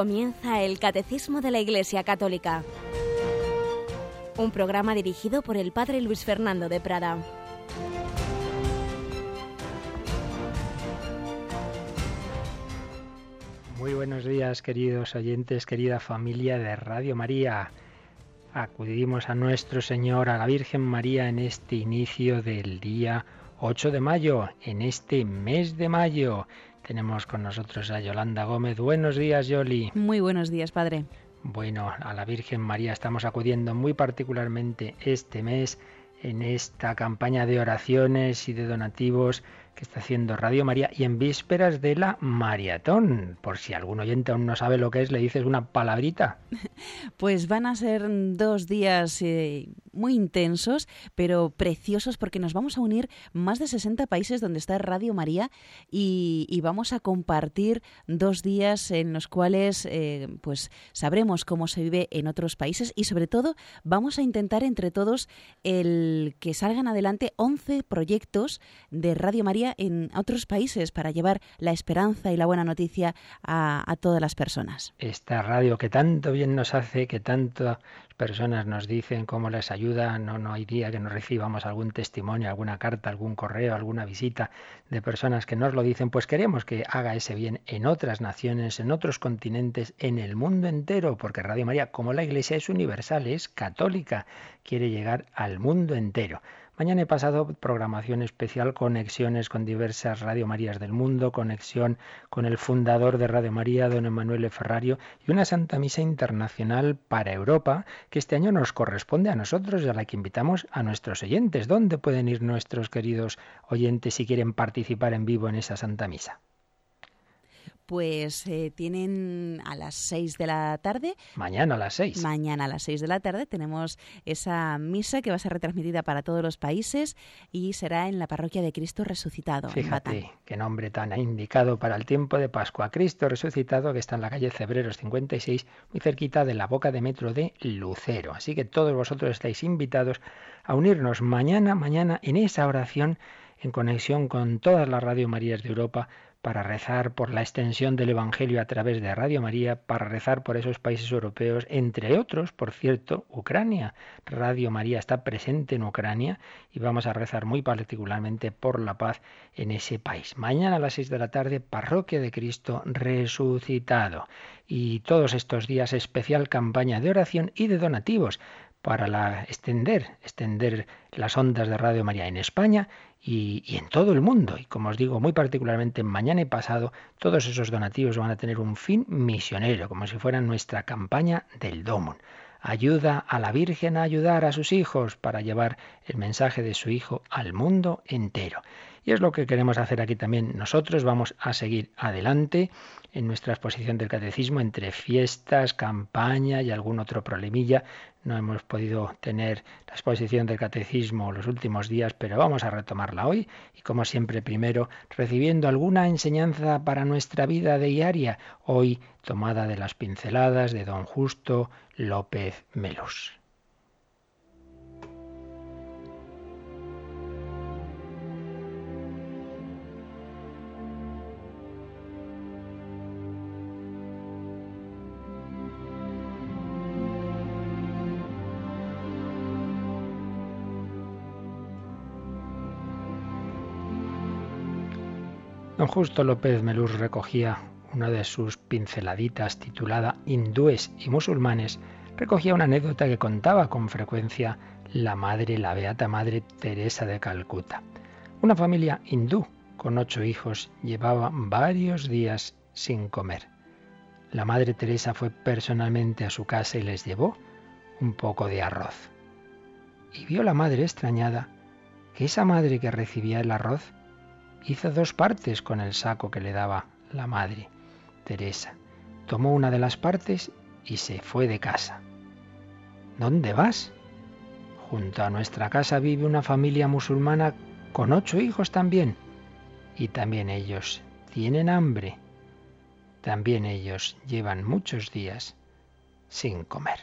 Comienza el Catecismo de la Iglesia Católica, un programa dirigido por el Padre Luis Fernando de Prada. Muy buenos días, queridos oyentes, querida familia de Radio María. Acudimos a nuestro Señor, a la Virgen María, en este inicio del día 8 de mayo, en este mes de mayo. Tenemos con nosotros a Yolanda Gómez. Buenos días, Yoli. Muy buenos días, padre. Bueno, a la Virgen María estamos acudiendo muy particularmente este mes en esta campaña de oraciones y de donativos que está haciendo Radio María y en vísperas de la maratón. Por si algún oyente aún no sabe lo que es, le dices una palabrita. Pues van a ser dos días eh, muy intensos, pero preciosos porque nos vamos a unir más de 60 países donde está Radio María y, vamos a compartir dos días en los cuales eh, pues sabremos cómo se vive en otros países y sobre todo vamos a intentar entre todos el que salgan adelante 11 proyectos de Radio María en otros países para llevar la esperanza y la buena noticia a, todas las personas. Esta radio que tanto bien nos hace, que tanto personas nos dicen cómo les ayuda, no, no hay día que no recibamos algún testimonio, alguna carta, algún correo, alguna visita de personas que nos lo dicen, pues queremos que haga ese bien en otras naciones, en otros continentes, en el mundo entero, porque Radio María, como la Iglesia es universal, es católica, quiere llegar al mundo entero. Mañana he pasado programación especial, conexiones con diversas Radio Marías del mundo, conexión con el fundador de Radio María, don Emanuele Ferrario, y una Santa Misa Internacional para Europa, que este año nos corresponde a nosotros y a la que invitamos a nuestros oyentes. ¿Dónde pueden ir nuestros queridos oyentes si quieren participar en vivo en esa Santa Misa? Pues eh, tienen a las 6 de la tarde. Mañana a las 6. Mañana a las 6 de la tarde tenemos esa misa que va a ser retransmitida para todos los países y será en la parroquia de Cristo Resucitado. Fíjate qué nombre tan indicado para el tiempo de Pascua. Cristo Resucitado, que está en la calle Cebreros 56, muy cerquita de la boca de metro de Lucero. Así que todos vosotros estáis invitados a unirnos mañana, mañana en esa oración en conexión con todas las Radio Marías de Europa para rezar por la extensión del Evangelio a través de Radio María, para rezar por esos países europeos, entre otros, por cierto, Ucrania. Radio María está presente en Ucrania y vamos a rezar muy particularmente por la paz en ese país. Mañana a las seis de la tarde, Parroquia de Cristo resucitado. Y todos estos días especial campaña de oración y de donativos para la, extender, extender las ondas de Radio María en España y, en todo el mundo. Y como os digo, muy particularmente mañana y pasado, todos esos donativos van a tener un fin misionero, como si fuera nuestra campaña del Domon. Ayuda a la Virgen a ayudar a sus hijos para llevar el mensaje de su Hijo al mundo entero. Y es lo que queremos hacer aquí también. Nosotros vamos a seguir adelante en nuestra exposición del catecismo entre fiestas, campaña y algún otro problemilla. No hemos podido tener la exposición del catecismo los últimos días, pero vamos a retomarla hoy y como siempre primero recibiendo alguna enseñanza para nuestra vida diaria, hoy tomada de las pinceladas de don Justo López Melús. Don Justo López Melús recogía una de sus pinceladitas titulada Hindúes y musulmanes, recogía una anécdota que contaba con frecuencia la madre, la beata madre Teresa de Calcuta. Una familia hindú con ocho hijos llevaba varios días sin comer. La madre Teresa fue personalmente a su casa y les llevó un poco de arroz. Y vio la madre extrañada que esa madre que recibía el arroz hizo dos partes con el saco que le daba la madre, Teresa. Tomó una de las partes y se fue de casa. ¿Dónde vas? Junto a nuestra casa vive una familia musulmana con ocho hijos también. Y también ellos tienen hambre. También ellos llevan muchos días sin comer.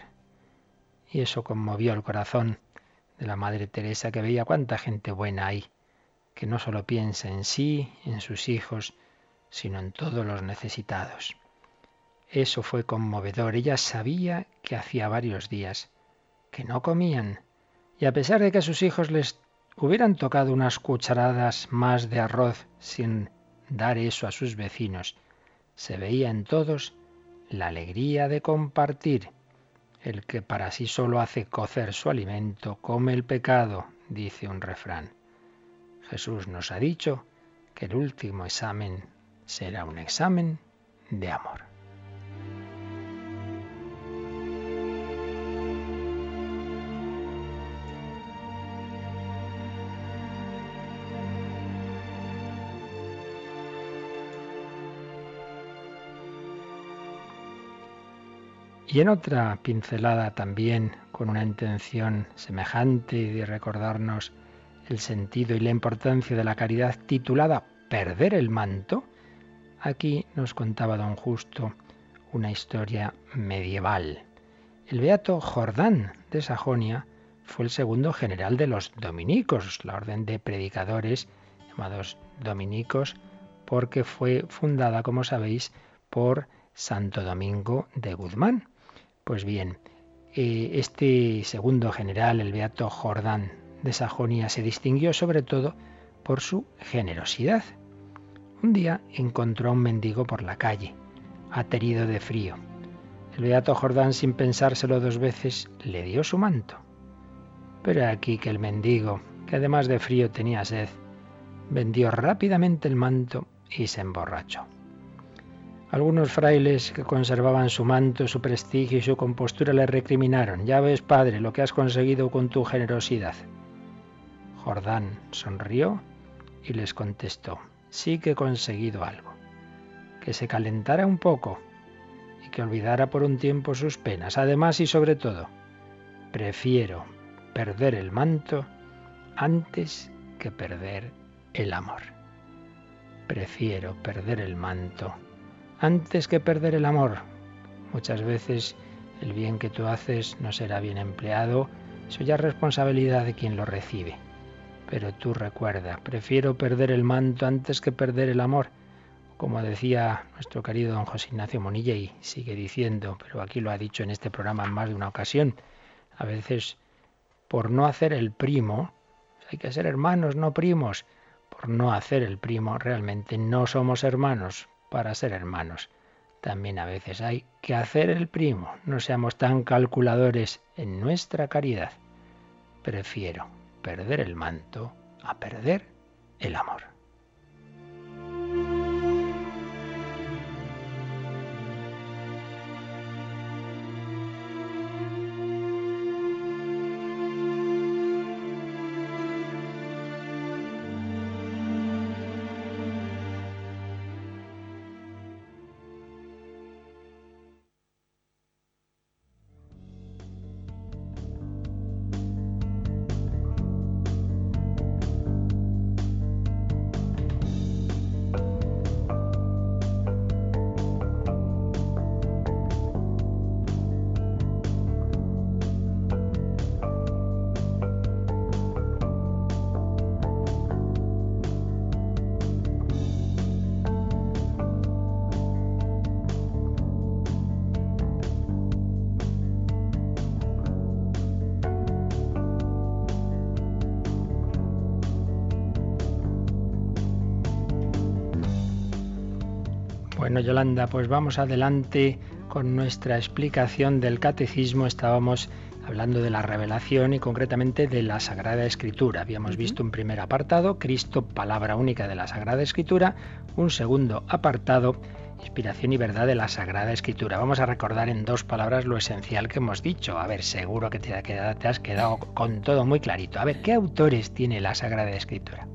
Y eso conmovió el corazón de la Madre Teresa que veía cuánta gente buena hay que no solo piensa en sí, en sus hijos, sino en todos los necesitados. Eso fue conmovedor. Ella sabía que hacía varios días que no comían. Y a pesar de que a sus hijos les hubieran tocado unas cucharadas más de arroz sin dar eso a sus vecinos, se veía en todos la alegría de compartir. El que para sí solo hace cocer su alimento, come el pecado, dice un refrán. Jesús nos ha dicho que el último examen será un examen de amor. Y en otra pincelada también, con una intención semejante de recordarnos el sentido y la importancia de la caridad titulada Perder el manto, aquí nos contaba don Justo una historia medieval. El beato Jordán de Sajonia fue el segundo general de los dominicos, la orden de predicadores llamados dominicos, porque fue fundada, como sabéis, por Santo Domingo de Guzmán. Pues bien, eh, este segundo general, el beato Jordán de Sajonia, se distinguió sobre todo por su generosidad. Un día encontró a un mendigo por la calle, aterido de frío. El beato Jordán, sin pensárselo dos veces, le dio su manto. Pero aquí que el mendigo, que además de frío tenía sed, vendió rápidamente el manto y se emborrachó. Algunos frailes que conservaban su manto, su prestigio y su compostura le recriminaron, ya ves, padre, lo que has conseguido con tu generosidad. Jordán sonrió y les contestó, sí que he conseguido algo, que se calentara un poco y que olvidara por un tiempo sus penas. Además y sobre todo, prefiero perder el manto antes que perder el amor. Prefiero perder el manto antes que perder el amor. Muchas veces el bien que tú haces no será bien empleado, eso ya es responsabilidad de quien lo recibe. Pero tú recuerda, prefiero perder el manto antes que perder el amor. Como decía nuestro querido don José Ignacio Monilla y sigue diciendo, pero aquí lo ha dicho en este programa en más de una ocasión, a veces por no hacer el primo, hay que ser hermanos, no primos, por no hacer el primo realmente no somos hermanos, para ser hermanos. También a veces hay que hacer el primo. No seamos tan calculadores en nuestra caridad. Prefiero perder el manto a perder el amor. Bueno, Yolanda, pues vamos adelante con nuestra explicación del catecismo. Estábamos hablando de la revelación y concretamente de la Sagrada Escritura. Habíamos visto un primer apartado, Cristo, palabra única de la Sagrada Escritura, un segundo apartado, inspiración y verdad de la Sagrada Escritura. Vamos a recordar en dos palabras lo esencial que hemos dicho. A ver, seguro que te, te has quedado con todo muy clarito. A ver, ¿qué autores tiene la Sagrada Escritura?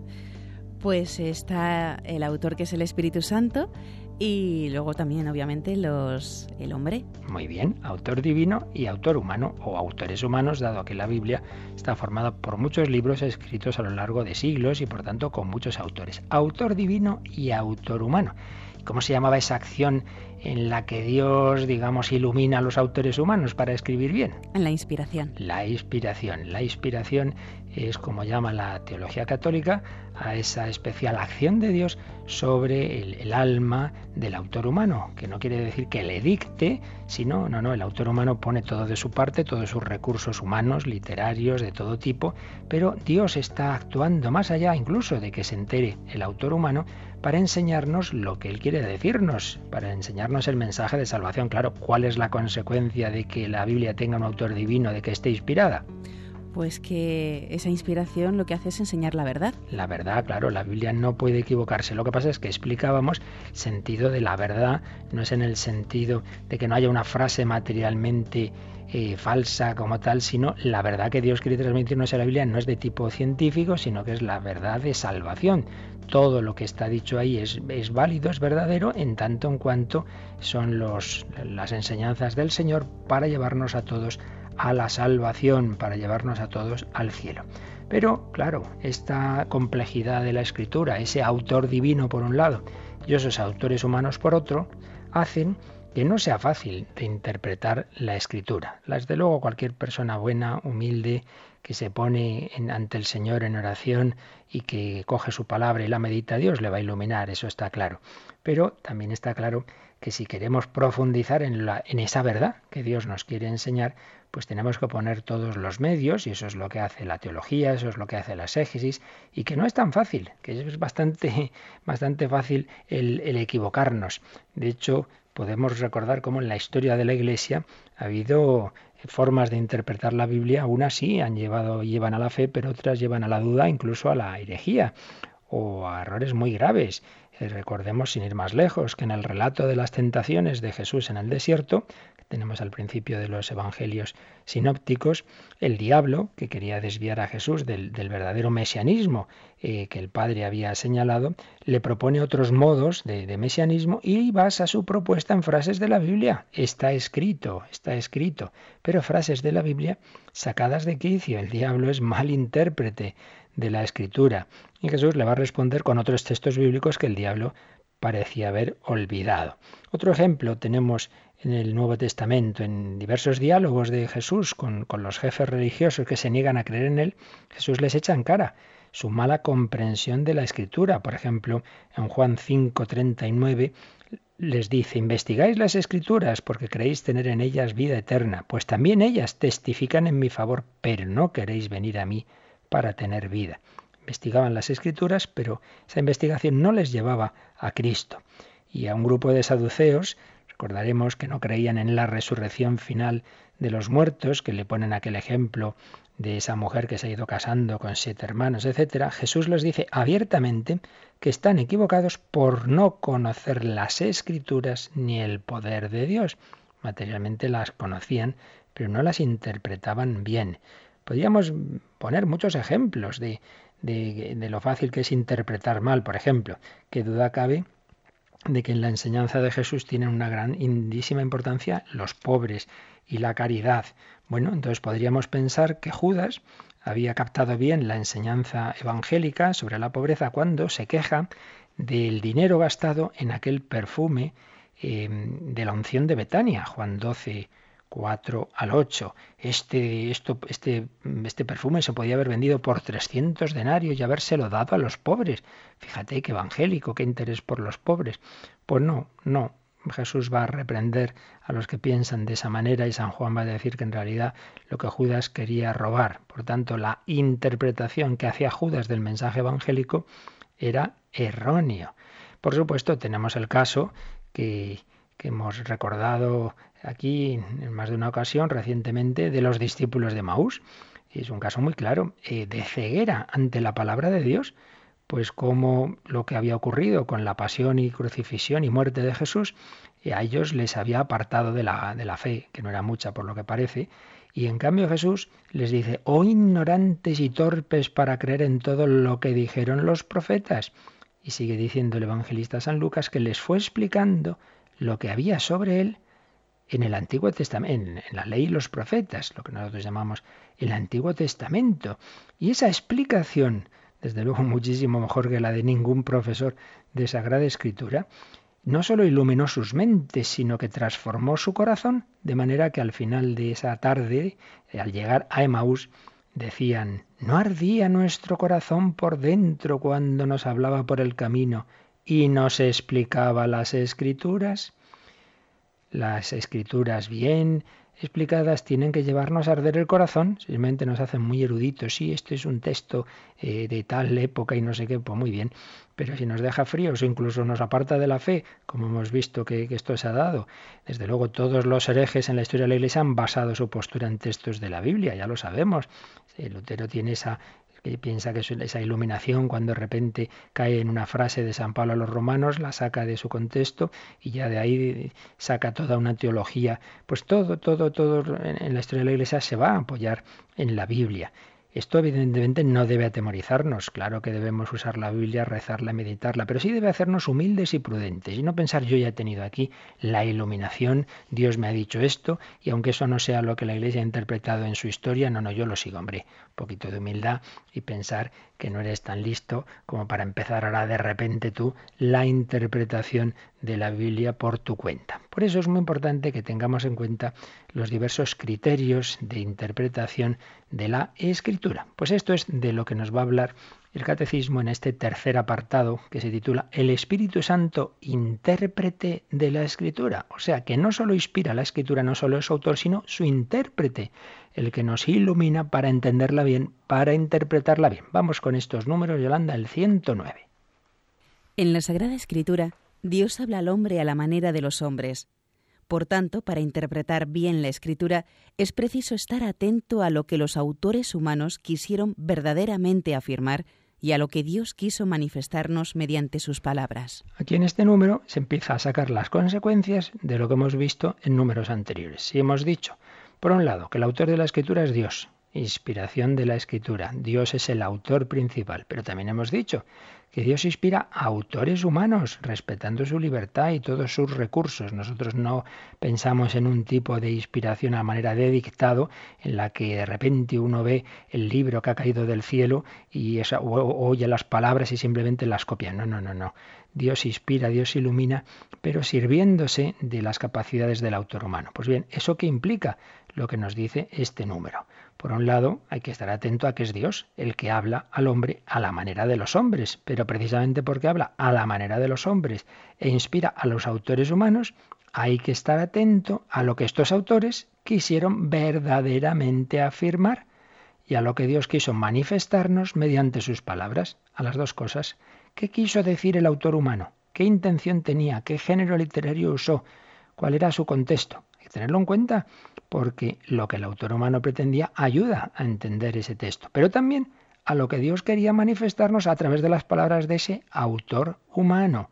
Pues está el autor que es el Espíritu Santo y luego también, obviamente, los el hombre. Muy bien, autor divino y autor humano, o autores humanos, dado que la Biblia está formada por muchos libros escritos a lo largo de siglos y por tanto con muchos autores. Autor divino y autor humano. ¿Cómo se llamaba esa acción en la que Dios, digamos, ilumina a los autores humanos para escribir bien? En la inspiración. La inspiración. La inspiración es como llama la teología católica a esa especial acción de Dios sobre el, alma del autor humano, que no quiere decir que le dicte, sino, no, no, el autor humano pone todo de su parte, todos sus recursos humanos, literarios, de todo tipo, pero Dios está actuando más allá incluso de que se entere el autor humano para enseñarnos lo que Él quiere decirnos, para enseñarnos el mensaje de salvación. Claro, ¿cuál es la consecuencia de que la Biblia tenga un autor divino, de que esté inspirada? Pues que esa inspiración lo que hace es enseñar la verdad. La verdad, claro, la Biblia no puede equivocarse. Lo que pasa es que explicábamos sentido de la verdad, no es en el sentido de que no haya una frase materialmente eh, falsa como tal, sino la verdad que Dios quiere transmitirnos en la Biblia no es de tipo científico, sino que es la verdad de salvación. Todo lo que está dicho ahí es, válido, es verdadero, en tanto en cuanto son las enseñanzas del Señor para llevarnos a todos a la salvación, para llevarnos a todos al cielo. Pero, claro, esta complejidad de la escritura, ese autor divino por un lado y esos autores humanos por otro, hacen que no sea fácil de interpretar la escritura. Desde luego cualquier persona buena, humilde, que se pone ante el Señor en oración y que coge su palabra y la medita, Dios le va a iluminar, eso está claro. Pero también está claro que si queremos profundizar en, la, en esa verdad que Dios nos quiere enseñar, pues tenemos que poner todos los medios, y eso es lo que hace la teología, eso es lo que hace la exégesis, y que no es tan fácil, que es bastante, bastante fácil el, el equivocarnos. De hecho, podemos recordar cómo en la historia de la Iglesia ha habido formas de interpretar la Biblia, unas sí han llevado, llevan a la fe, pero otras llevan a la duda, incluso a la herejía o a errores muy graves. Eh, recordemos, sin ir más lejos, que en el relato de las tentaciones de Jesús en el desierto, que tenemos al principio de los evangelios sinópticos, el diablo, que quería desviar a Jesús del, verdadero mesianismo eh, que el Padre había señalado, le propone otros modos de, de mesianismo y basa su propuesta en frases de la Biblia. Está escrito, está escrito, pero frases de la Biblia sacadas de quicio. El diablo es mal intérprete de la escritura. Y Jesús le va a responder con otros textos bíblicos que el diablo parecía haber olvidado. Otro ejemplo tenemos en el Nuevo Testamento, en diversos diálogos de Jesús con, con, los jefes religiosos que se niegan a creer en él, Jesús les echa en cara su mala comprensión de la escritura. Por ejemplo, en Juan 5:39 les dice, investigáis las escrituras porque creéis tener en ellas vida eterna, pues también ellas testifican en mi favor, pero no queréis venir a mí para tener vida. Investigaban las escrituras, pero esa investigación no les llevaba a Cristo. Y a un grupo de saduceos, recordaremos que no creían en la resurrección final de los muertos, que le ponen aquel ejemplo de esa mujer que se ha ido casando con siete hermanos, etc., Jesús les dice abiertamente que están equivocados por no conocer las escrituras ni el poder de Dios. Materialmente las conocían, pero no las interpretaban bien. Podríamos poner muchos ejemplos de, de, lo fácil que es interpretar mal. Por ejemplo, qué duda cabe de que en la enseñanza de Jesús tienen una grandísima importancia los pobres y la caridad. Bueno, entonces podríamos pensar que Judas había captado bien la enseñanza evangélica sobre la pobreza cuando se queja del dinero gastado en aquel perfume eh, de la unción de Betania, Juan 12, 4 al 8. Este, esto, este, este perfume se podía haber vendido por 300 denarios y habérselo dado a los pobres. Fíjate qué evangélico, qué interés por los pobres. Pues no, no. Jesús va a reprender a los que piensan de esa manera y San Juan va a decir que en realidad lo que Judas quería robar. Por tanto, la interpretación que hacía Judas del mensaje evangélico era erróneo. Por supuesto, tenemos el caso que, que hemos recordado aquí en más de una ocasión recientemente de los discípulos de Maús. Es un caso muy claro eh, de ceguera ante la palabra de Dios, pues como lo que había ocurrido con la pasión y crucifixión y muerte de Jesús, a ellos les había apartado de la, de la fe, que no era mucha por lo que parece, y en cambio Jesús les dice, oh ignorantes y torpes para creer en todo lo que dijeron los profetas. Y sigue diciendo el evangelista San Lucas que les fue explicando lo que había sobre él en el Antiguo Testamento, en, la ley y los profetas, lo que nosotros llamamos el Antiguo Testamento. Y esa explicación, desde luego muchísimo mejor que la de ningún profesor de Sagrada Escritura, no solo iluminó sus mentes, sino que transformó su corazón, de manera que al final de esa tarde, al llegar a Emaús, decían, ¿no ardía nuestro corazón por dentro cuando nos hablaba por el camino y nos explicaba las escrituras? Las escrituras bien explicadas tienen que llevarnos a arder el corazón, simplemente nos hacen muy eruditos, sí, este es un texto eh, de tal época y no sé qué, pues muy bien, pero si nos deja fríos o incluso nos aparta de la fe, como hemos visto que, que esto se ha dado, desde luego todos los herejes en la historia de la Iglesia han basado su postura en textos de la Biblia, ya lo sabemos. Lutero tiene esa, piensa que esa iluminación cuando de repente cae en una frase de San Pablo a los romanos, la saca de su contexto y ya de ahí saca toda una teología. Pues todo, todo, todo en la historia de la Iglesia se va a apoyar en la Biblia. Esto evidentemente no debe atemorizarnos, claro que debemos usar la Biblia, rezarla, meditarla, pero sí debe hacernos humildes y prudentes y no pensar yo ya he tenido aquí la iluminación, Dios me ha dicho esto y aunque eso no sea lo que la Iglesia ha interpretado en su historia, no, no, yo lo sigo, hombre, poquito de humildad y pensar que no eres tan listo como para empezar ahora de repente tú la interpretación de la Biblia por tu cuenta. Por eso es muy importante que tengamos en cuenta los diversos criterios de interpretación de la escritura. Pues esto es de lo que nos va a hablar el catecismo en este tercer apartado que se titula El Espíritu Santo, intérprete de la escritura. O sea, que no solo inspira la escritura, no solo es su autor, sino su intérprete el que nos ilumina para entenderla bien, para interpretarla bien. Vamos con estos números, Yolanda, el 109. En la Sagrada Escritura, Dios habla al hombre a la manera de los hombres. Por tanto, para interpretar bien la escritura, es preciso estar atento a lo que los autores humanos quisieron verdaderamente afirmar y a lo que Dios quiso manifestarnos mediante sus palabras. Aquí en este número se empieza a sacar las consecuencias de lo que hemos visto en números anteriores. Si hemos dicho por un lado, que el autor de la escritura es Dios, inspiración de la escritura. Dios es el autor principal. Pero también hemos dicho que Dios inspira a autores humanos, respetando su libertad y todos sus recursos. Nosotros no pensamos en un tipo de inspiración a manera de dictado, en la que de repente uno ve el libro que ha caído del cielo y oye las palabras y simplemente las copia. No, no, no, no. Dios inspira, Dios ilumina, pero sirviéndose de las capacidades del autor humano. Pues bien, ¿eso qué implica? Lo que nos dice este número. Por un lado, hay que estar atento a que es Dios el que habla al hombre a la manera de los hombres, pero precisamente porque habla a la manera de los hombres e inspira a los autores humanos, hay que estar atento a lo que estos autores quisieron verdaderamente afirmar y a lo que Dios quiso manifestarnos mediante sus palabras, a las dos cosas. ¿Qué quiso decir el autor humano? ¿Qué intención tenía? ¿Qué género literario usó? ¿Cuál era su contexto? Tenerlo en cuenta porque lo que el autor humano pretendía ayuda a entender ese texto, pero también a lo que Dios quería manifestarnos a través de las palabras de ese autor humano.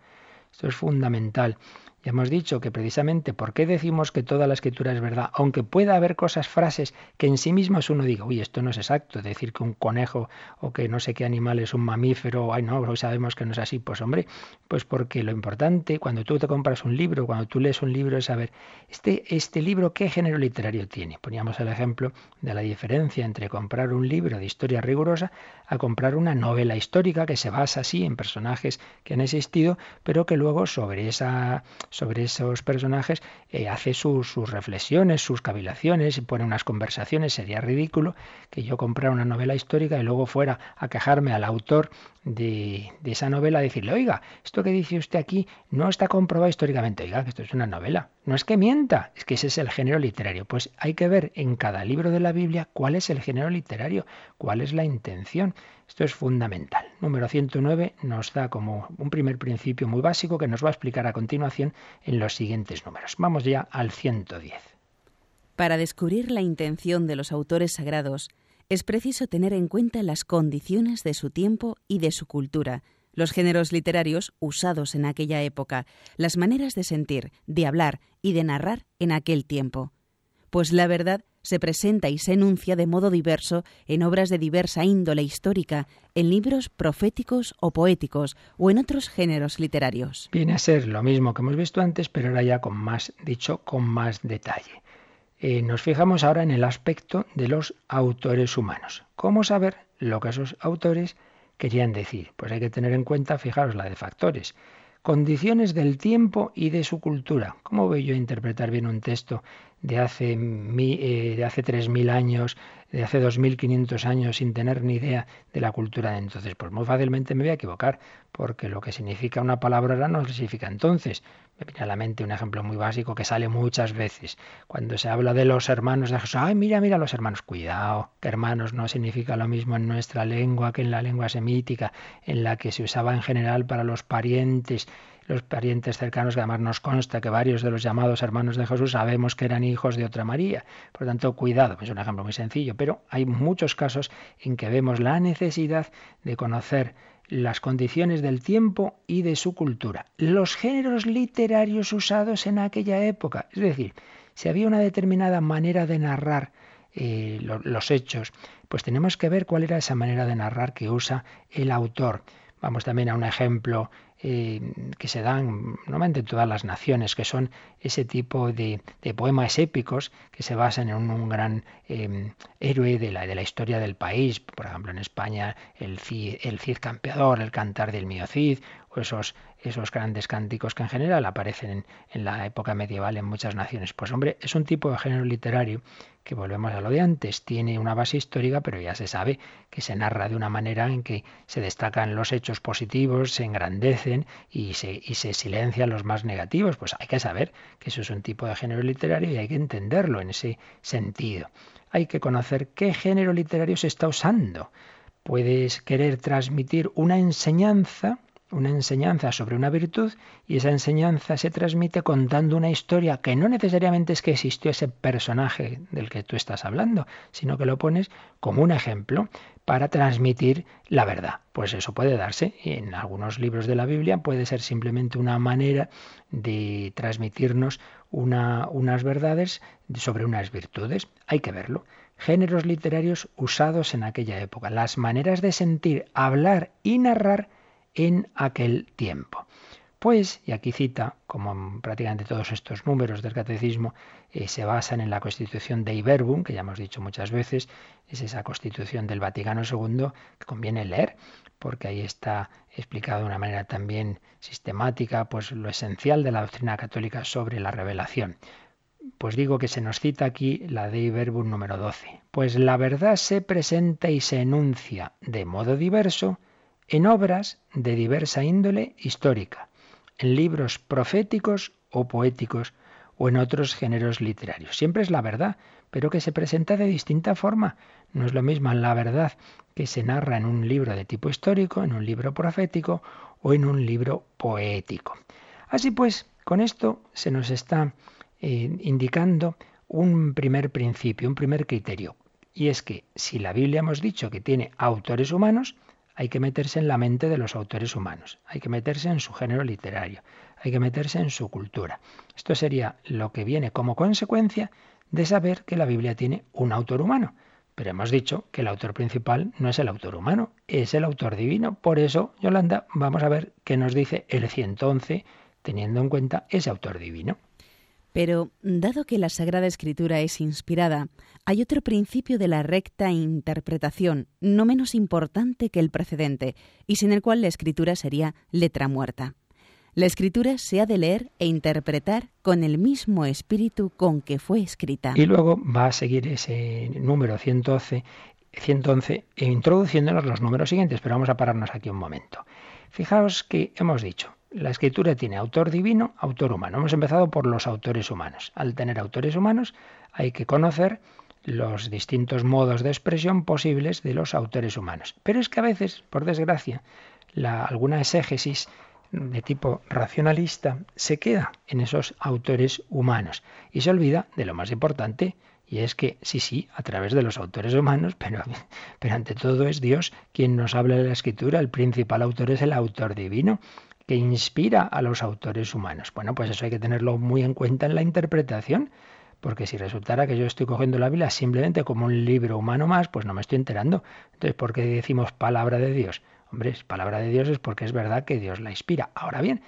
Esto es fundamental. Ya hemos dicho que precisamente por qué decimos que toda la escritura es verdad, aunque pueda haber cosas, frases que en sí mismas uno diga, uy, esto no es exacto, decir que un conejo o que no sé qué animal es un mamífero, ay no, hoy sabemos que no es así, pues hombre, pues porque lo importante cuando tú te compras un libro, cuando tú lees un libro es saber, este, este libro qué género literario tiene. Poníamos el ejemplo de la diferencia entre comprar un libro de historia rigurosa a comprar una novela histórica que se basa así en personajes que han existido, pero que luego sobre esa sobre esos personajes, eh, hace sus, reflexiones, sus cavilaciones, y pone unas conversaciones. Sería ridículo que yo comprara una novela histórica y luego fuera a quejarme al autor de, de, esa novela, decirle, oiga, esto que dice usted aquí no está comprobado históricamente, oiga, que esto es una novela. No es que mienta, es que ese es el género literario. Pues hay que ver en cada libro de la Biblia cuál es el género literario, cuál es la intención. Esto es fundamental. Número 109 nos da como un primer principio muy básico que nos va a explicar a continuación en los siguientes números. Vamos ya al 110. Para descubrir la intención de los autores sagrados, es preciso tener en cuenta las condiciones de su tiempo y de su cultura, los géneros literarios usados en aquella época, las maneras de sentir, de hablar y de narrar en aquel tiempo. Pues la verdad se presenta y se enuncia de modo diverso en obras de diversa índole histórica, en libros proféticos o poéticos o en otros géneros literarios. Viene a ser lo mismo que hemos visto antes, pero ahora ya con más, dicho, con más detalle. Eh, nos fijamos ahora en el aspecto de los autores humanos. ¿Cómo saber lo que esos autores querían decir? Pues hay que tener en cuenta, fijaros, la de factores. Condiciones del tiempo y de su cultura. ¿Cómo voy yo a interpretar bien un texto de hace, eh, de hace 3.000 años, de hace 2.500 años, sin tener ni idea de la cultura de entonces? Pues muy fácilmente me voy a equivocar, porque lo que significa una palabra ahora no significa entonces. Me un ejemplo muy básico que sale muchas veces. Cuando se habla de los hermanos de Jesús, ay, mira, mira los hermanos. Cuidado, que hermanos no significa lo mismo en nuestra lengua que en la lengua semítica, en la que se usaba en general para los parientes los parientes cercanos, que además nos consta que varios de los llamados hermanos de Jesús sabemos que eran hijos de otra María. Por lo tanto, cuidado, es un ejemplo muy sencillo, pero hay muchos casos en que vemos la necesidad de conocer las condiciones del tiempo y de su cultura, los géneros literarios usados en aquella época, es decir, si había una determinada manera de narrar eh, los hechos, pues tenemos que ver cuál era esa manera de narrar que usa el autor. Vamos también a un ejemplo eh, que se dan normalmente en todas las naciones, que son ese tipo de, poemas épicos que se basan en un, gran em, héroe de la, de la historia del país. Por ejemplo, en España, el Cid, el Cid campeador, el cantar del mío Cid, o esos, esos grandes cánticos que en general aparecen en, la época medieval en muchas naciones. Pues hombre, es un tipo de género literario que volvemos a lo de antes, tiene una base histórica, pero ya se sabe que se narra de una manera en que se destacan los hechos positivos, se engrandecen y se, y se silencian los más negativos. Pues hay que saber que eso es un tipo de género literario y hay que entenderlo en ese sentido. Hay que conocer qué género literario se está usando. Puedes querer transmitir una enseñanza una enseñanza sobre una virtud y esa enseñanza se transmite contando una historia que no necesariamente es que existió ese personaje del que tú estás hablando, sino que lo pones como un ejemplo para transmitir la verdad. Pues eso puede darse y en algunos libros de la Biblia puede ser simplemente una manera de transmitirnos unas verdades sobre unas virtudes. Hay que verlo. Géneros literarios usados en aquella época, las maneras de sentir, hablar y narrar en aquel tiempo. Pues, y aquí cita, como prácticamente todos estos números del catecismo eh, se basan en la constitución de Iberbum, que ya hemos dicho muchas veces, es esa constitución del Vaticano II que conviene leer, porque ahí está explicado de una manera también sistemática, pues lo esencial de la doctrina católica sobre la revelación. Pues digo que se nos cita aquí la de Iberbum número 12. Pues la verdad se presenta y se enuncia de modo diverso en obras de diversa índole histórica, en libros proféticos o poéticos o en otros géneros literarios. Siempre es la verdad, pero que se presenta de distinta forma. No es lo mismo la verdad que se narra en un libro de tipo histórico, en un libro profético o en un libro poético. Así pues, con esto se nos está eh, indicando un primer principio, un primer criterio. Y es que si la Biblia hemos dicho que tiene autores humanos, hay que meterse en la mente de los autores humanos, hay que meterse en su género literario, hay que meterse en su cultura. Esto sería lo que viene como consecuencia de saber que la Biblia tiene un autor humano. Pero hemos dicho que el autor principal no es el autor humano, es el autor divino. Por eso, Yolanda, vamos a ver qué nos dice el 111 teniendo en cuenta ese autor divino. Pero, dado que la Sagrada Escritura es inspirada, hay otro principio de la recta interpretación, no menos importante que el precedente, y sin el cual la Escritura sería letra muerta. La Escritura se ha de leer e interpretar con el mismo espíritu con que fue escrita. Y luego va a seguir ese número 111, 111 introduciéndonos los números siguientes, pero vamos a pararnos aquí un momento. Fijaos que hemos dicho, la escritura tiene autor divino, autor humano. Hemos empezado por los autores humanos. Al tener autores humanos hay que conocer los distintos modos de expresión posibles de los autores humanos. Pero es que a veces, por desgracia, la, alguna exégesis de tipo racionalista se queda en esos autores humanos y se olvida de lo más importante, y es que sí, sí, a través de los autores humanos, pero, pero ante todo es Dios quien nos habla de la escritura, el principal autor es el autor divino que inspira a los autores humanos. Bueno, pues eso hay que tenerlo muy en cuenta en la interpretación, porque si resultara que yo estoy cogiendo la Biblia simplemente como un libro humano más, pues no me estoy enterando. Entonces, ¿por qué decimos palabra de Dios? Hombre, palabra de Dios es porque es verdad que Dios la inspira. Ahora bien,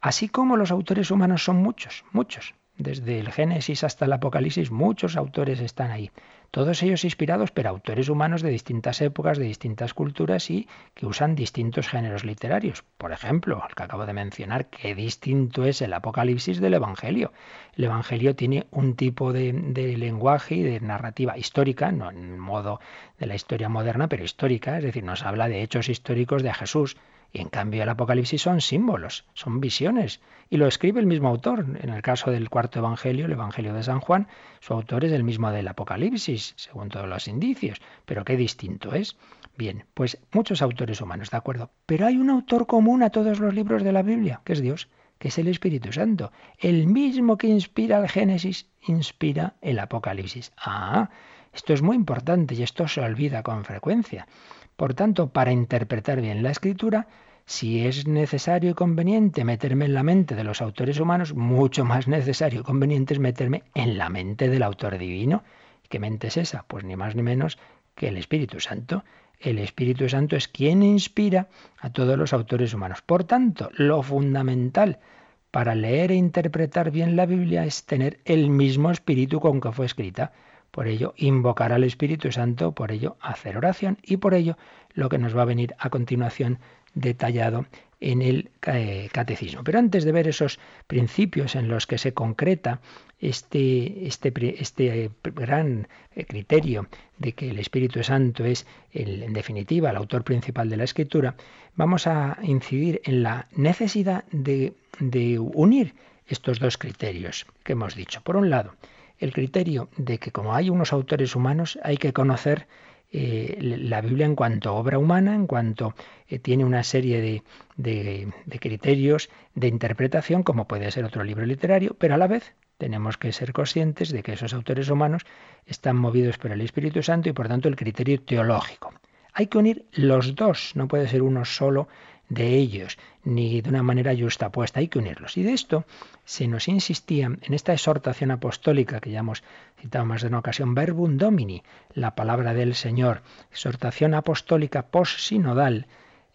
así como los autores humanos son muchos, muchos, desde el Génesis hasta el Apocalipsis, muchos autores están ahí. Todos ellos inspirados, pero autores humanos de distintas épocas, de distintas culturas y que usan distintos géneros literarios. Por ejemplo, el que acabo de mencionar, qué distinto es el Apocalipsis del Evangelio. El Evangelio tiene un tipo de, de lenguaje y de narrativa histórica, no en modo de la historia moderna, pero histórica, es decir, nos habla de hechos históricos de Jesús y en cambio el Apocalipsis son símbolos, son visiones. Y lo escribe el mismo autor. En el caso del cuarto Evangelio, el Evangelio de San Juan, su autor es el mismo del Apocalipsis, según todos los indicios. Pero qué distinto es. Bien, pues muchos autores humanos, ¿de acuerdo? Pero hay un autor común a todos los libros de la Biblia, que es Dios, que es el Espíritu Santo. El mismo que inspira el Génesis, inspira el Apocalipsis. Ah, esto es muy importante y esto se olvida con frecuencia. Por tanto, para interpretar bien la escritura, si es necesario y conveniente meterme en la mente de los autores humanos, mucho más necesario y conveniente es meterme en la mente del autor divino. ¿Qué mente es esa? Pues ni más ni menos que el Espíritu Santo. El Espíritu Santo es quien inspira a todos los autores humanos. Por tanto, lo fundamental para leer e interpretar bien la Biblia es tener el mismo espíritu con que fue escrita. Por ello, invocar al Espíritu Santo, por ello, hacer oración y por ello lo que nos va a venir a continuación detallado en el eh, catecismo. Pero antes de ver esos principios en los que se concreta este, este, este gran eh, criterio de que el Espíritu Santo es, en definitiva, el autor principal de la Escritura, vamos a incidir en la necesidad de, de unir estos dos criterios que hemos dicho. Por un lado, el criterio de que como hay unos autores humanos hay que conocer eh, la Biblia en cuanto a obra humana, en cuanto eh, tiene una serie de, de, de criterios de interpretación, como puede ser otro libro literario, pero a la vez tenemos que ser conscientes de que esos autores humanos están movidos por el Espíritu Santo y por tanto el criterio teológico. Hay que unir los dos, no puede ser uno solo de ellos, ni de una manera justapuesta, hay que unirlos. Y de esto se nos insistía en esta exhortación apostólica que ya hemos citado más de una ocasión, verbum domini, la palabra del Señor, exhortación apostólica post-sinodal,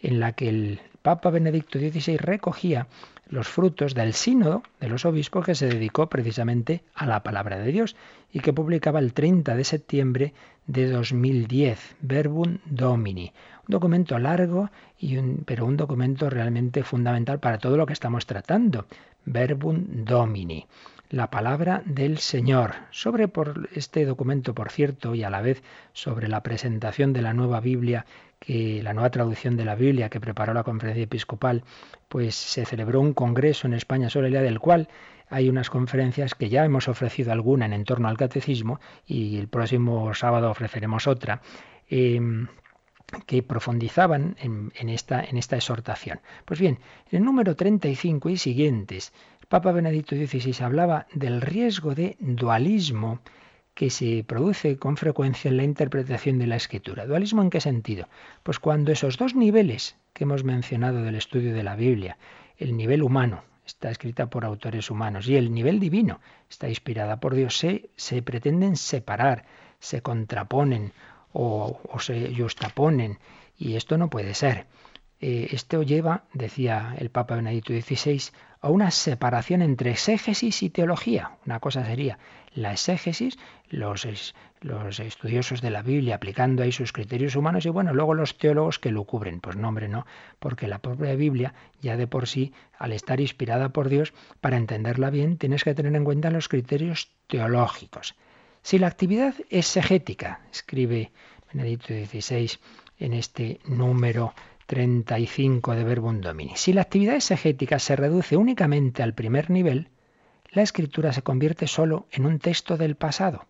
en la que el Papa Benedicto XVI recogía los frutos del sínodo de los obispos que se dedicó precisamente a la palabra de Dios y que publicaba el 30 de septiembre de 2010, Verbum Domini. Un documento largo, y pero un documento realmente fundamental para todo lo que estamos tratando. Verbum Domini, la palabra del Señor. Sobre por este documento, por cierto, y a la vez sobre la presentación de la nueva Biblia que la nueva traducción de la Biblia que preparó la conferencia episcopal, pues se celebró un congreso en España sobre la del cual hay unas conferencias que ya hemos ofrecido alguna en torno al catecismo y el próximo sábado ofreceremos otra. Em, que profundizaban en, esta, en esta exhortación. Pues bien, en el número 35 y siguientes, Papa Benedicto XVI hablaba del riesgo de dualismo que se produce con frecuencia en la interpretación de la escritura. ¿Dualismo en qué sentido? Pues cuando esos dos niveles que hemos mencionado del estudio de la Biblia, el nivel humano, está escrita por autores humanos, y el nivel divino, está inspirada por Dios, se, pretenden separar, se contraponen o, o se justaponen, y esto no puede ser. Eh, esto lleva, decía el Papa Benedicto XVI, a una separación entre exégesis y teología. Una cosa sería la exégesis, los, los estudiosos de la Biblia aplicando ahí sus criterios humanos y bueno, luego los teólogos que lo cubren. Pues no, hombre, no, porque la propia Biblia ya de por sí, al estar inspirada por Dios, para entenderla bien, tienes que tener en cuenta los criterios teológicos. Si la actividad exegética, escribe Benedicto XVI en este número 35 de Verbum Domini. Si la actividad exegética se reduce únicamente al primer nivel, la escritura se convierte solo en un texto del pasado.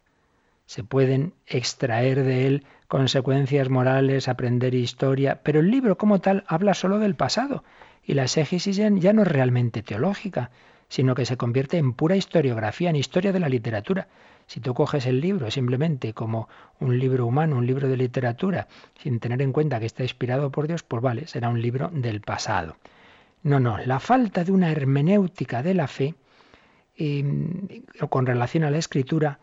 Se pueden extraer de él consecuencias morales, aprender historia, pero el libro como tal habla solo del pasado y la exégesis ya no es realmente teológica, sino que se convierte en pura historiografía, en historia de la literatura. Si tú coges el libro simplemente como un libro humano, un libro de literatura, sin tener en cuenta que está inspirado por Dios, pues vale, será un libro del pasado. No, no, la falta de una hermenéutica de la fe em, con relación a la escritura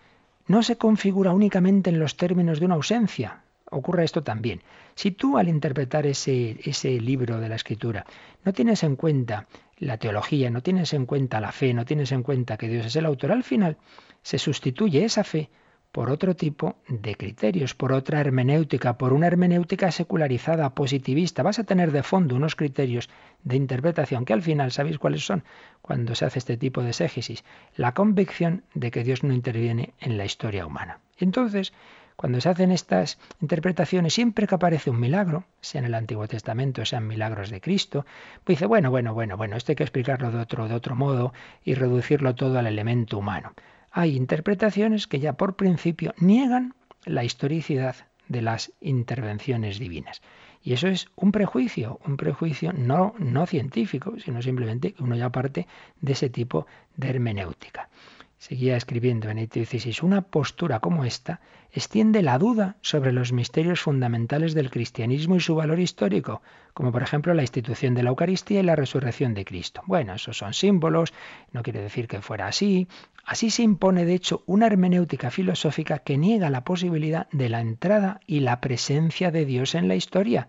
no se configura únicamente en los términos de una ausencia ocurre esto también. Si tú al interpretar ese, ese libro de la escritura no tienes en cuenta la teología, no tienes en cuenta la fe, no tienes en cuenta que Dios es el autor, al final se sustituye esa fe por otro tipo de criterios, por otra hermenéutica, por una hermenéutica secularizada, positivista. Vas a tener de fondo unos criterios de interpretación que al final, ¿sabéis cuáles son? Cuando se hace este tipo de exégesis, la convicción de que Dios no interviene en la historia humana. Entonces, cuando se hacen estas interpretaciones, siempre que aparece un milagro, sea en el Antiguo Testamento, sean milagros de Cristo, pues dice, bueno, bueno, bueno, bueno, esto hay que explicarlo de otro, de otro modo y reducirlo todo al elemento humano hay interpretaciones que ya por principio niegan la historicidad de las intervenciones divinas. Y eso es un prejuicio, un prejuicio no, no científico, sino simplemente que uno ya parte de ese tipo de hermenéutica. Seguía escribiendo Benedicto XVI, una postura como esta extiende la duda sobre los misterios fundamentales del cristianismo y su valor histórico, como por ejemplo la institución de la Eucaristía y la resurrección de Cristo. Bueno, esos son símbolos, no quiere decir que fuera así. Así se impone, de hecho, una hermenéutica filosófica que niega la posibilidad de la entrada y la presencia de Dios en la historia.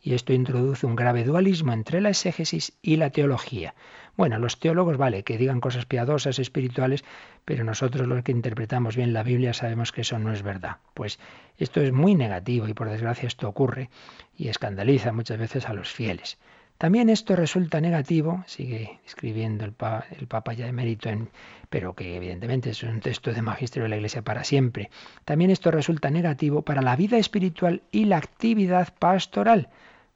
Y esto introduce un grave dualismo entre la exégesis y la teología. Bueno, los teólogos, vale, que digan cosas piadosas, espirituales, pero nosotros los que interpretamos bien la Biblia sabemos que eso no es verdad. Pues esto es muy negativo y por desgracia esto ocurre y escandaliza muchas veces a los fieles. También esto resulta negativo, sigue escribiendo el, Papa ya de mérito, en, pero que evidentemente es un texto de magisterio de la Iglesia para siempre. También esto resulta negativo para la vida espiritual y la actividad pastoral,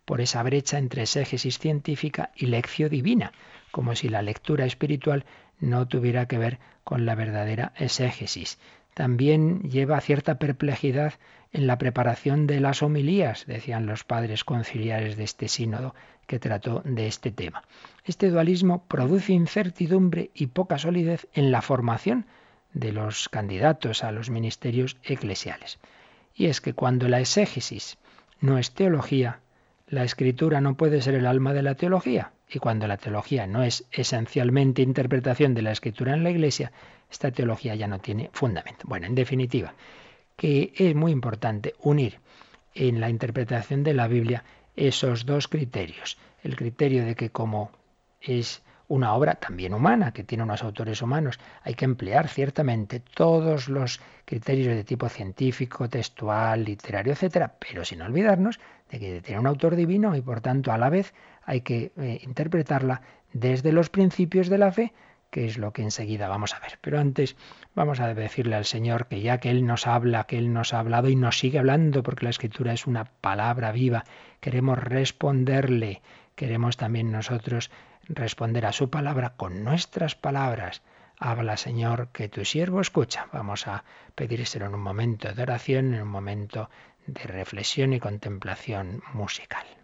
por esa brecha entre exégesis científica y lección divina como si la lectura espiritual no tuviera que ver con la verdadera exégesis. También lleva cierta perplejidad en la preparación de las homilías, decían los padres conciliares de este sínodo que trató de este tema. Este dualismo produce incertidumbre y poca solidez en la formación de los candidatos a los ministerios eclesiales. Y es que cuando la exégesis no es teología, la escritura no puede ser el alma de la teología. Y cuando la teología no es esencialmente interpretación de la escritura en la Iglesia, esta teología ya no tiene fundamento. Bueno, en definitiva, que es muy importante unir en la interpretación de la Biblia esos dos criterios. El criterio de que como es una obra también humana, que tiene unos autores humanos. Hay que emplear ciertamente todos los criterios de tipo científico, textual, literario, etcétera, pero sin olvidarnos de que tiene un autor divino y por tanto a la vez hay que eh, interpretarla desde los principios de la fe, que es lo que enseguida vamos a ver. Pero antes vamos a decirle al Señor que ya que Él nos habla, que Él nos ha hablado y nos sigue hablando, porque la Escritura es una palabra viva, queremos responderle, queremos también nosotros responder a su palabra con nuestras palabras. Habla, Señor, que tu siervo escucha. Vamos a pedírselo en un momento de oración, en un momento de reflexión y contemplación musical.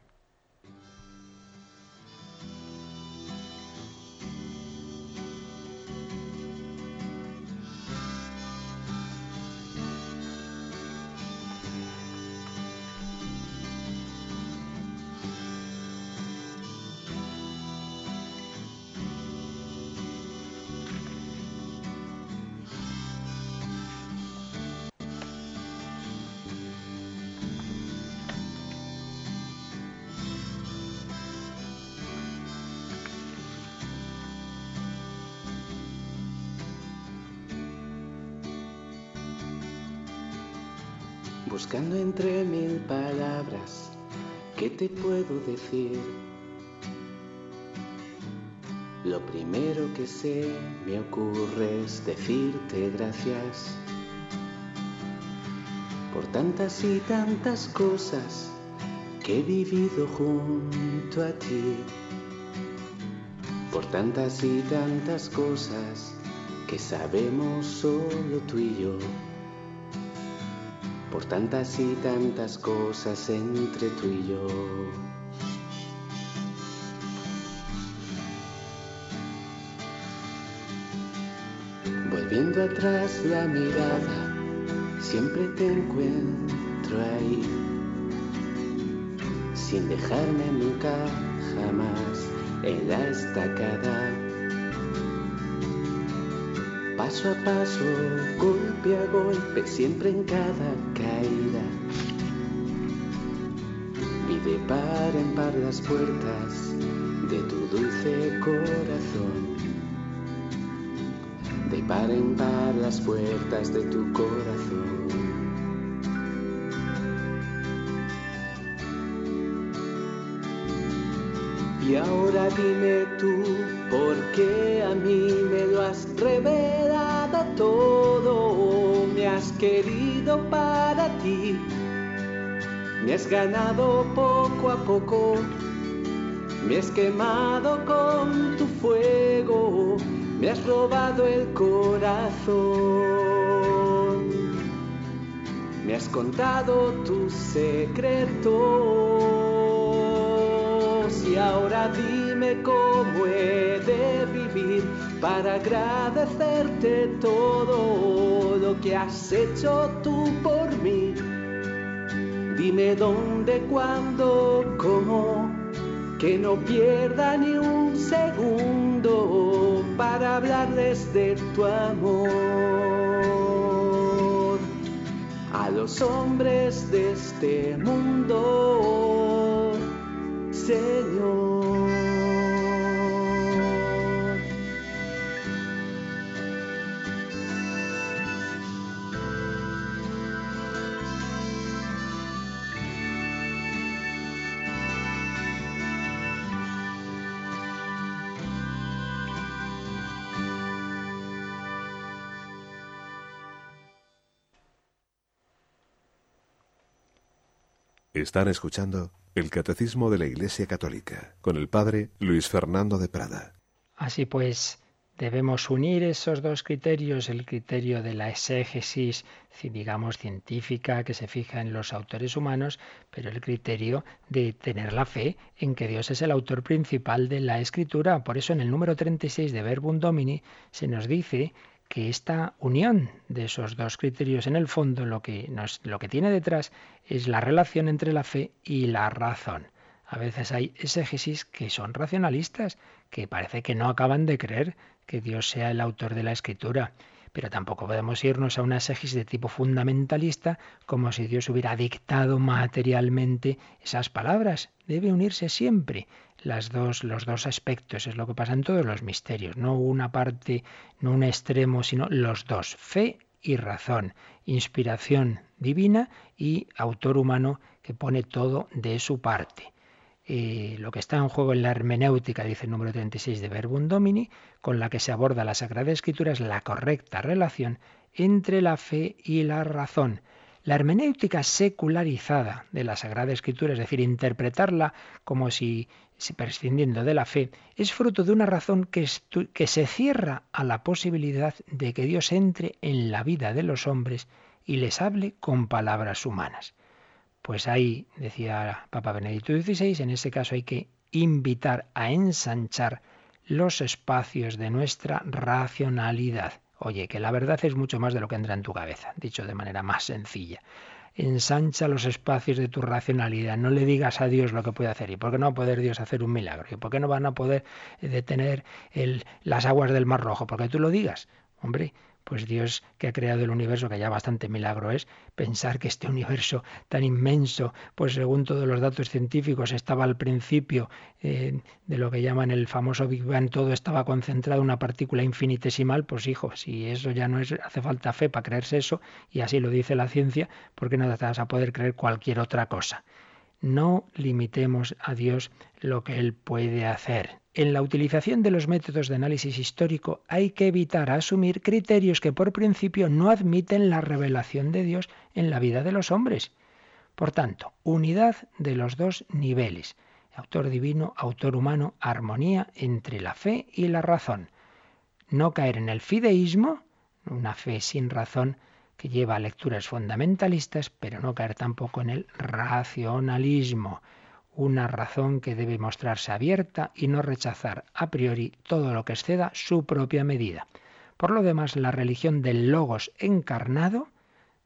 Decir? Lo primero que sé me ocurre es decirte gracias por tantas y tantas cosas que he vivido junto a ti, por tantas y tantas cosas que sabemos solo tú y yo por tantas y tantas cosas entre tú y yo. Volviendo atrás la mirada, siempre te encuentro ahí, sin dejarme nunca jamás en la estacada paso a paso, golpe a golpe, siempre en cada caída. de par en par las puertas de tu dulce corazón. De par en par las puertas de tu corazón. Y ahora dime tú, ¿por qué a mí me lo has revelado todo? Me has querido para ti, me has ganado poco a poco, me has quemado con tu fuego, me has robado el corazón, me has contado tus secretos. Y ahora dime cómo he de vivir para agradecerte todo lo que has hecho tú por mí. Dime dónde, cuándo, cómo, que no pierda ni un segundo para hablarles de tu amor a los hombres de este mundo. Señor. Están escuchando el Catecismo de la Iglesia Católica con el Padre Luis Fernando de Prada. Así pues, debemos unir esos dos criterios, el criterio de la exégesis, digamos, científica, que se fija en los autores humanos, pero el criterio de tener la fe en que Dios es el autor principal de la escritura. Por eso en el número 36 de Verbum Domini se nos dice que esta unión de esos dos criterios en el fondo lo que, nos, lo que tiene detrás es la relación entre la fe y la razón. A veces hay exégesis que son racionalistas, que parece que no acaban de creer que Dios sea el autor de la escritura. Pero tampoco podemos irnos a una exégesis de tipo fundamentalista como si Dios hubiera dictado materialmente esas palabras. Debe unirse siempre las dos, los dos aspectos. Es lo que pasa en todos los misterios. No una parte, no un extremo, sino los dos. Fe y razón. Inspiración divina y autor humano que pone todo de su parte. Eh, lo que está en juego en la hermenéutica, dice el número 36 de Verbum Domini, con la que se aborda la Sagrada Escritura, es la correcta relación entre la fe y la razón. La hermenéutica secularizada de la Sagrada Escritura, es decir, interpretarla como si, prescindiendo de la fe, es fruto de una razón que se cierra a la posibilidad de que Dios entre en la vida de los hombres y les hable con palabras humanas. Pues ahí, decía Papa Benedicto XVI, en ese caso hay que invitar a ensanchar los espacios de nuestra racionalidad. Oye, que la verdad es mucho más de lo que entra en tu cabeza, dicho de manera más sencilla. Ensancha los espacios de tu racionalidad. No le digas a Dios lo que puede hacer. ¿Y por qué no va a poder Dios hacer un milagro? ¿Y por qué no van a poder detener las aguas del Mar Rojo? Porque tú lo digas. Hombre, pues Dios que ha creado el universo, que ya bastante milagro es, pensar que este universo tan inmenso, pues según todos los datos científicos, estaba al principio eh, de lo que llaman el famoso Big Bang, todo estaba concentrado en una partícula infinitesimal, pues hijo, si eso ya no es, hace falta fe para creerse eso, y así lo dice la ciencia, ¿por qué no te vas a poder creer cualquier otra cosa? No limitemos a Dios lo que Él puede hacer en la utilización de los métodos de análisis histórico hay que evitar asumir criterios que por principio no admiten la revelación de Dios en la vida de los hombres. Por tanto, unidad de los dos niveles, autor divino, autor humano, armonía entre la fe y la razón. No caer en el fideísmo, una fe sin razón que lleva lecturas fundamentalistas, pero no caer tampoco en el racionalismo una razón que debe mostrarse abierta y no rechazar a priori todo lo que exceda su propia medida. Por lo demás, la religión del logos encarnado,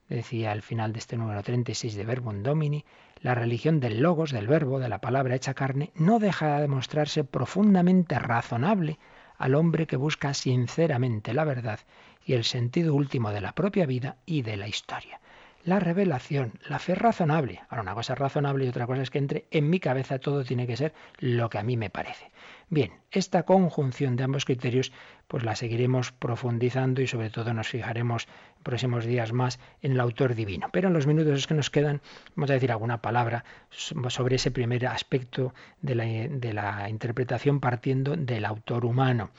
decía al final de este número 36 de Verbum Domini, la religión del logos, del verbo, de la palabra hecha carne, no deja de mostrarse profundamente razonable al hombre que busca sinceramente la verdad y el sentido último de la propia vida y de la historia. la revelación, la fe razonable. Ahora, una cosa es razonable y otra cosa es que entre en mi cabeza todo tiene que ser lo que a mí me parece. Bien, esta conjunción de ambos criterios pues la seguiremos profundizando y sobre todo nos fijaremos en próximos días más en el autor divino. Pero en los minutos que nos quedan vamos a decir alguna palabra sobre ese primer aspecto de la, de la interpretación partiendo del autor humano.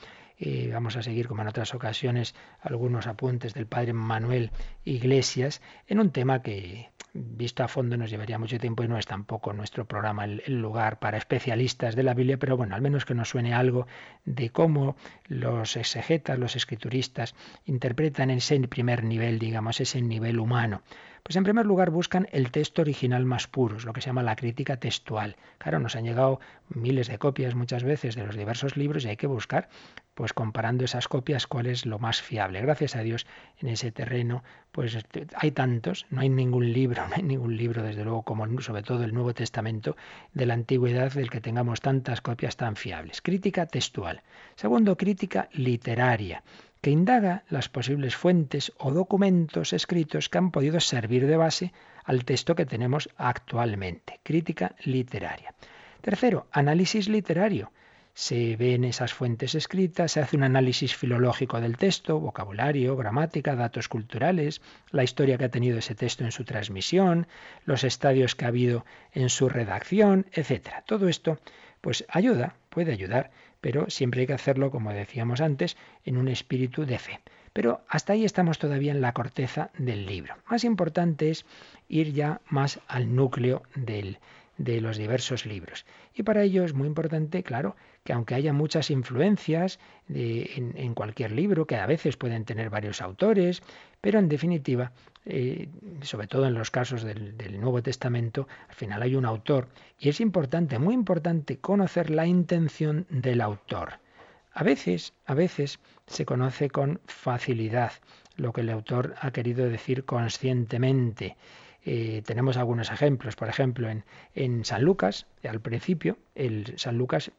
Vamos a seguir, como en otras ocasiones, algunos apuntes del padre Manuel Iglesias en un tema que, visto a fondo, nos llevaría mucho tiempo y no es tampoco nuestro programa el, lugar para especialistas de la Biblia, pero bueno, al menos que nos suene algo de cómo los exegetas, los escrituristas, interpretan ese primer nivel, digamos, ese nivel humano. Pues en primer lugar buscan el texto original más puro, lo que se llama la crítica textual. Claro, nos han llegado miles de copias muchas veces de los diversos libros y hay que buscar, pues comparando esas copias, cuál es lo más fiable. Gracias a Dios en ese terreno, pues hay tantos, no hay ningún libro, no hay ningún libro desde luego como sobre todo el Nuevo Testamento de la antigüedad del que tengamos tantas copias tan fiables. Crítica textual. Segundo, crítica literaria que indaga las posibles fuentes o documentos escritos que han podido servir de base al texto que tenemos actualmente. Crítica literaria. Tercero, análisis literario. Se ven esas fuentes escritas, se hace un análisis filológico del texto, vocabulario, gramática, datos culturales, la historia que ha tenido ese texto en su transmisión, los estadios que ha habido en su redacción, etc. Todo esto pues ayuda, puede ayudar pero siempre hay que hacerlo, como decíamos antes, en un espíritu de fe. Pero hasta ahí estamos todavía en la corteza del libro. Más importante es ir ya más al núcleo del, de los diversos libros. Y para ello es muy importante, claro, que aunque haya muchas influencias en, cualquier libro, que a veces pueden tener varios autores, pero en definitiva, eh, sobre todo en los casos del, Nuevo Testamento, al final hay un autor y es importante, muy importante, conocer la intención del autor. A veces, a veces se conoce con facilidad lo que el autor ha querido decir conscientemente. Eh, tenemos algunos ejemplos, por ejemplo, en, en San Lucas, al principio, el San Lucas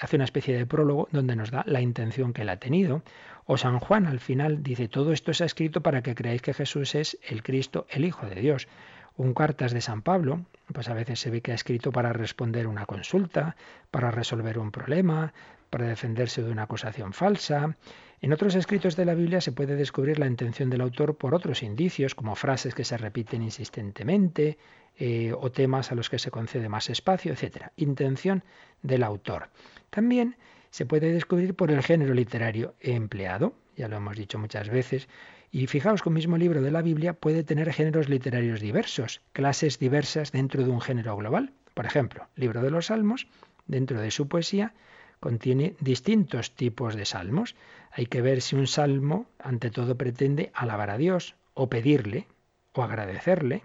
hace una especie de prólogo donde nos da la intención que él ha tenido. O San Juan al final dice, todo esto se ha escrito para que creáis que Jesús es el Cristo, el Hijo de Dios. Un cartas de San Pablo, pues a veces se ve que ha escrito para responder una consulta, para resolver un problema, para defenderse de una acusación falsa. En otros escritos de la Biblia se puede descubrir la intención del autor por otros indicios, como frases que se repiten insistentemente, eh, o temas a los que se concede más espacio, etc. Intención del autor. También se puede descubrir por el género literario empleado, ya lo hemos dicho muchas veces, y fijaos que un mismo libro de la Biblia puede tener géneros literarios diversos, clases diversas dentro de un género global. Por ejemplo, libro de los Salmos, dentro de su poesía, contiene distintos tipos de salmos. Hay que ver si un salmo, ante todo, pretende alabar a Dios, o pedirle, o agradecerle,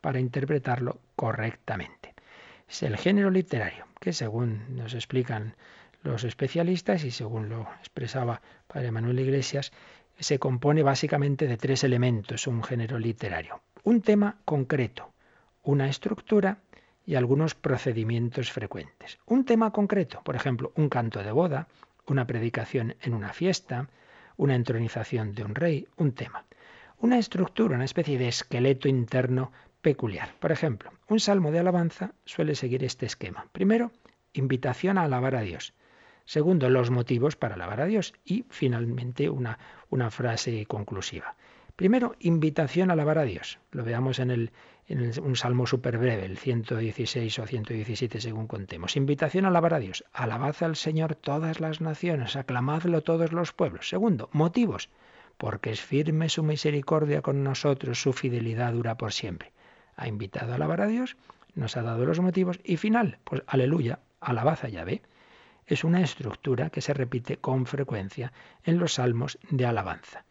para interpretarlo correctamente. Es el género literario, que según nos explican los especialistas y según lo expresaba Padre Manuel Iglesias, se compone básicamente de tres elementos, un género literario. Un tema concreto, una estructura y algunos procedimientos frecuentes. Un tema concreto, por ejemplo, un canto de boda, una predicación en una fiesta, una entronización de un rey, un tema. Una estructura, una especie de esqueleto interno peculiar. Por ejemplo, un salmo de alabanza suele seguir este esquema. Primero, invitación a alabar a Dios. Segundo, los motivos para alabar a Dios. Y finalmente, una, una frase conclusiva. Primero, invitación a alabar a Dios. Lo veamos en, el, en un salmo súper breve, el 116 o 117 según contemos. Invitación a alabar a Dios. Alabad al Señor todas las naciones, aclamadlo todos los pueblos. Segundo, motivos. Porque es firme su misericordia con nosotros, su fidelidad dura por siempre ha invitado a alabar a Dios, nos ha dado los motivos y final, pues aleluya, alabad a Yahvé. Es una estructura que se repite con frecuencia en los salmos de alabanza.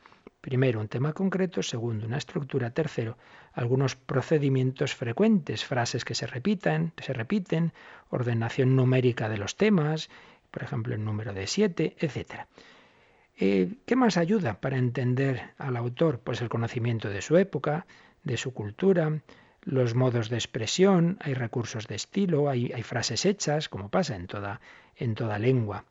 Primero, un tema concreto, segundo, una estructura, tercero, algunos procedimientos frecuentes, frases que se repiten, se repiten, ordenación numérica de los temas, por ejemplo, el número de siete, etc. Eh, ¿Qué más ayuda para entender al autor? Pues el conocimiento de su época, de su cultura, los modos de expresión, hay recursos de estilo, hay, frases hechas, como pasa en toda, en toda lengua.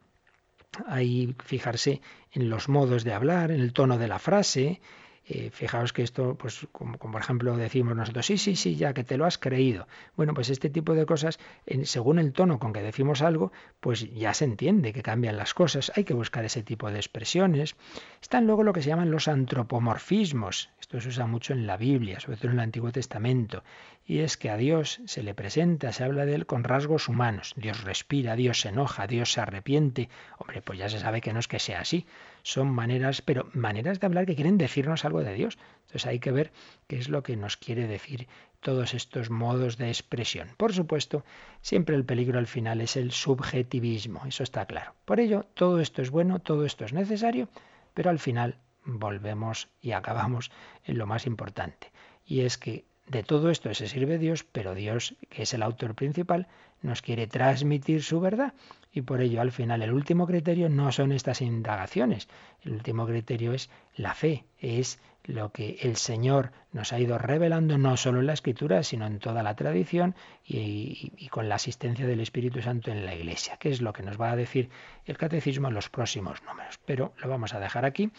Hay fijarse en los modos de hablar, en el tono de la frase, Eh, fijaos que esto, pues como, por ejemplo decimos nosotros, sí, sí, sí, ya que te lo has creído. Bueno, pues este tipo de cosas, según el tono con que decimos algo, pues ya se entiende que cambian las cosas. Hay que buscar ese tipo de expresiones. Están luego lo que se llaman los antropomorfismos. Esto se usa mucho en la Biblia, sobre todo en el Antiguo Testamento. Y es que a Dios se le presenta, se habla de él con rasgos humanos. Dios respira, Dios se enoja, Dios se arrepiente. Hombre, pues ya se sabe que no es que sea así. Son maneras, pero maneras de hablar que quieren decirnos algo de Dios. Entonces hay que ver qué es lo que nos quiere decir todos estos modos de expresión. Por supuesto, siempre el peligro al final es el subjetivismo, eso está claro. Por ello, todo esto es bueno, todo esto es necesario, pero al final volvemos y acabamos en lo más importante. Y es que de todo esto se sirve Dios, pero Dios, que es el autor principal, nos quiere transmitir su verdad. Y por ello, al final, el último criterio no son estas indagaciones. El último criterio es la fe, es lo que el Señor nos ha ido revelando no solo en la Escritura, sino en toda la tradición y, y, con la asistencia del Espíritu Santo en la Iglesia, que es lo que nos va a decir el Catecismo en los próximos números. Pero lo vamos a dejar aquí.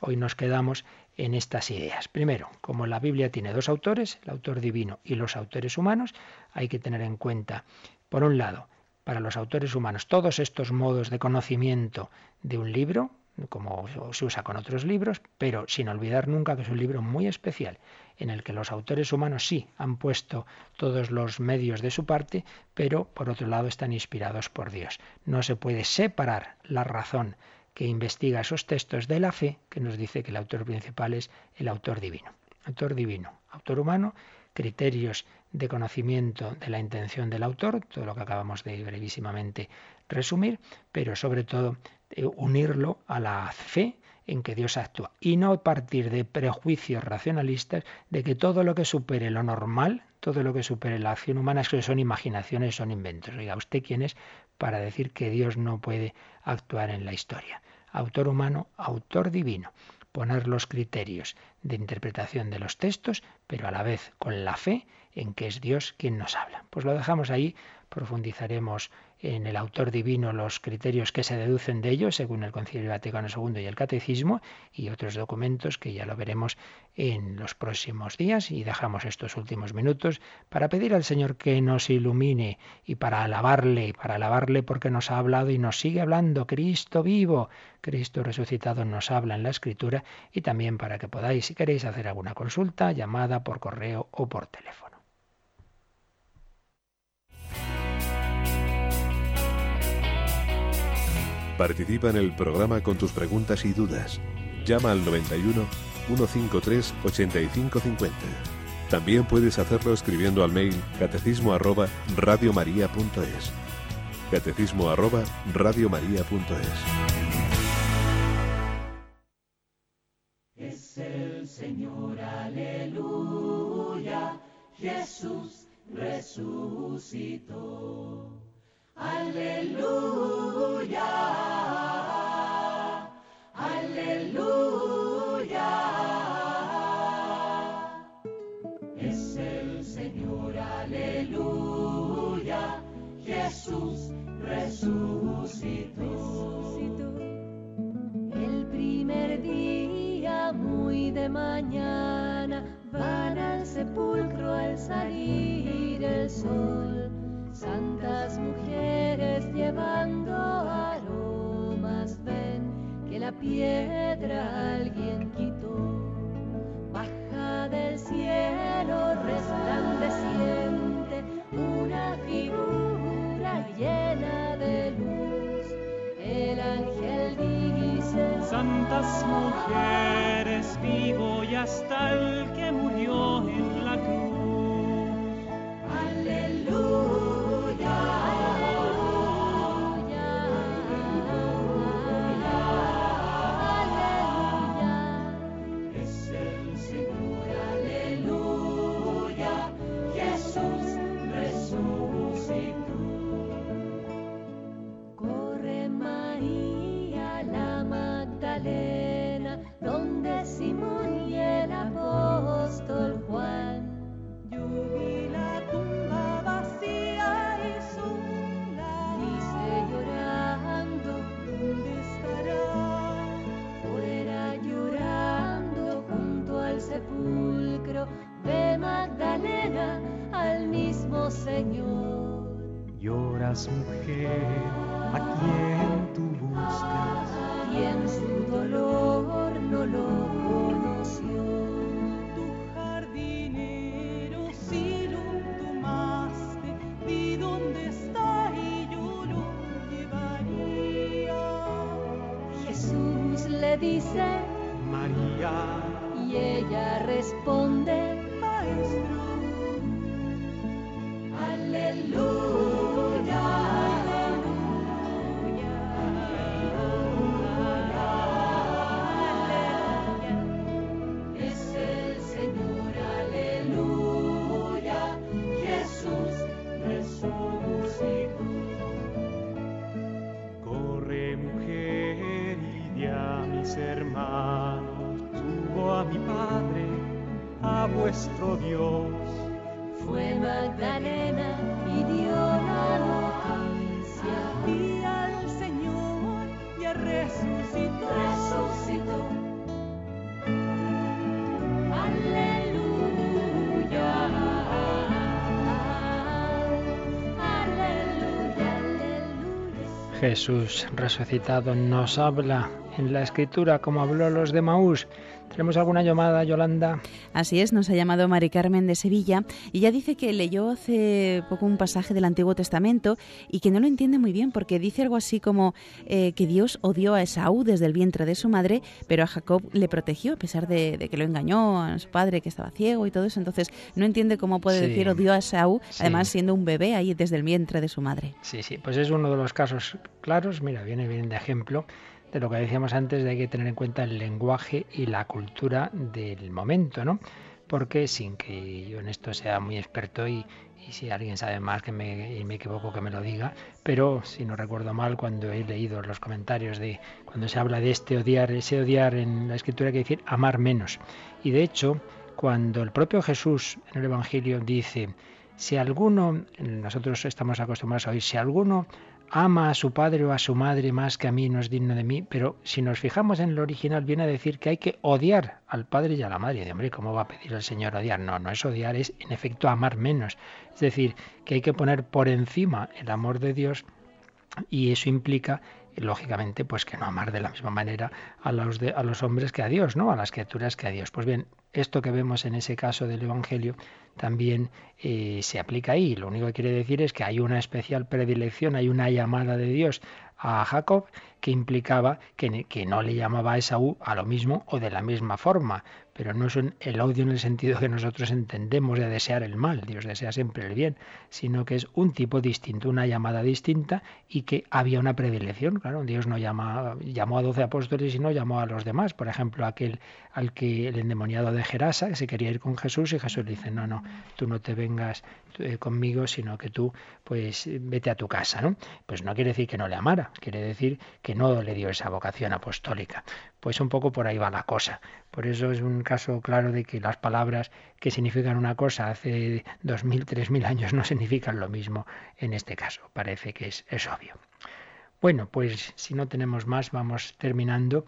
Hoy nos quedamos en estas ideas. Primero, como la Biblia tiene dos autores, el autor divino y los autores humanos, hay que tener en cuenta, por un lado, para los autores humanos, todos estos modos de conocimiento de un libro, como se usa con otros libros, pero sin olvidar nunca que es un libro muy especial, en el que los autores humanos sí han puesto todos los medios de su parte, pero por otro lado están inspirados por Dios. No se puede separar la razón que investiga esos textos de la fe, que nos dice que el autor principal es el autor divino. Autor divino, autor humano, criterios de conocimiento de la intención del autor, todo lo que acabamos de brevísimamente resumir, pero sobre todo eh, unirlo a la fe en que Dios actúa y no partir de prejuicios racionalistas de que todo lo que supere lo normal, todo lo que supere la acción humana es que son imaginaciones, son inventos. Oiga, ¿usted quién es para decir que Dios no puede actuar en la historia? Autor humano, autor divino. Poner los criterios de interpretación de los textos, pero a la vez con la fe en que es Dios quien nos habla. Pues lo dejamos ahí, profundizaremos en el autor divino los criterios que se deducen de ello, según el Concilio Vaticano II y el Catecismo, y otros documentos que ya lo veremos en los próximos días. Y dejamos estos últimos minutos para pedir al Señor que nos ilumine y para alabarle, para alabarle porque nos ha hablado y nos sigue hablando. Cristo vivo, Cristo resucitado nos habla en la Escritura y también para que podáis, si queréis hacer alguna consulta, llamada por correo o por teléfono. Participa en el programa con tus preguntas y dudas. Llama al 91 153 8550. También puedes hacerlo escribiendo al mail catecismo arroba radiomaria.es. Catecismo arroba radiomaria.es. Es el Señor, aleluya, Jesús resucitó. Aleluya, aleluya. Es el Señor, aleluya. Jesús resucitó. El primer día, muy de mañana, van al sepulcro al salir el sol Santas mujeres llevando aromas, ven que la piedra alguien quitó. Baja del cielo resplandeciente una figura llena de luz. El ángel dice, Santas mujeres, vivo y hasta el que murió en la cruz. Aleluya. María la Magdalena, donde Simón y el apóstol Juan. Yo vi la tumba vacía y sola, dice llorando, ¿dónde estará? Fuera llorando junto al sepulcro, ve Magdalena al mismo Señor. Lloras mujer, ¿a quién tú buscas. Y en su dolor no lo conoció. Tu jardinero si lo tomaste, di dónde está y yo lo llevaría. Jesús le dice María, y ella responde, maestro, aleluya, a vuestro Dios. Fue Magdalena y dio la noticia. Y al Señor ya resucitó. Resucitó. Aleluya. Aleluya, aleluya. Jesús resucitado nos habla en la escritura como habló los de Maús. ¿Tenemos alguna llamada, Yolanda? Así es, nos ha llamado Mari Carmen de Sevilla y ella dice que leyó hace poco un pasaje del Antiguo Testamento y que no lo entiende muy bien porque dice algo así como eh, que Dios odió a Esaú desde el vientre de su madre, pero a Jacob le protegió a pesar de, de que lo engañó a su padre que estaba ciego y todo eso. Entonces no entiende cómo puede Sí. decir odió a Esaú, Sí. además siendo un bebé ahí desde el vientre de su madre. Sí, sí, pues es uno de los casos claros, mira, viene bien de ejemplo de lo que decíamos antes de hay que tener en cuenta el lenguaje y la cultura del momento, ¿no? Porque sin que yo en esto sea muy experto y, y si alguien sabe más que me, y me equivoco que me lo diga, pero si no recuerdo mal cuando he leído los comentarios de cuando se habla de este odiar, ese odiar en la escritura hay que decir amar menos. Y de hecho, cuando el propio Jesús en el Evangelio dice, si alguno, nosotros estamos acostumbrados a oír, si alguno ama a su padre o a su madre más que a mí, no es digno de mí, pero si nos fijamos en el original viene a decir que hay que odiar al padre y a la madre. De, hombre, ¿cómo va a pedir el Señor odiar? No, no es odiar, es en efecto amar menos. Es decir, que hay que poner por encima el amor de Dios y eso implica lógicamente pues que no amar de la misma manera a los de, a los hombres que a Dios, ¿no? A las criaturas que a Dios. Pues bien, esto que vemos en ese caso del evangelio también eh, se aplica ahí. Lo único que quiere decir es que hay una especial predilección, hay una llamada de Dios a Jacob que implicaba que, no le llamaba a Esaú a lo mismo o de la misma forma, pero no es el odio en el sentido que nosotros entendemos de desear el mal, Dios desea siempre el bien, sino que es un tipo distinto, una llamada distinta y que había una predilección, claro, Dios no llama, llamó a doce apóstoles y no llamó a los demás, por ejemplo, aquel al que el endemoniado de Gerasa, que se quería ir con Jesús y Jesús le dice, no, no, tú no te vengas eh, conmigo, sino que tú pues vete a tu casa, ¿no? Pues no quiere decir que no le amara, quiere decir que no le dio esa vocación apostólica. Pues un poco por ahí va la cosa. Por eso es un caso claro de que las palabras que significan una cosa hace dos mil, tres mil años no significan lo mismo en este caso. Parece que es, es obvio. Bueno, pues si no tenemos más, vamos terminando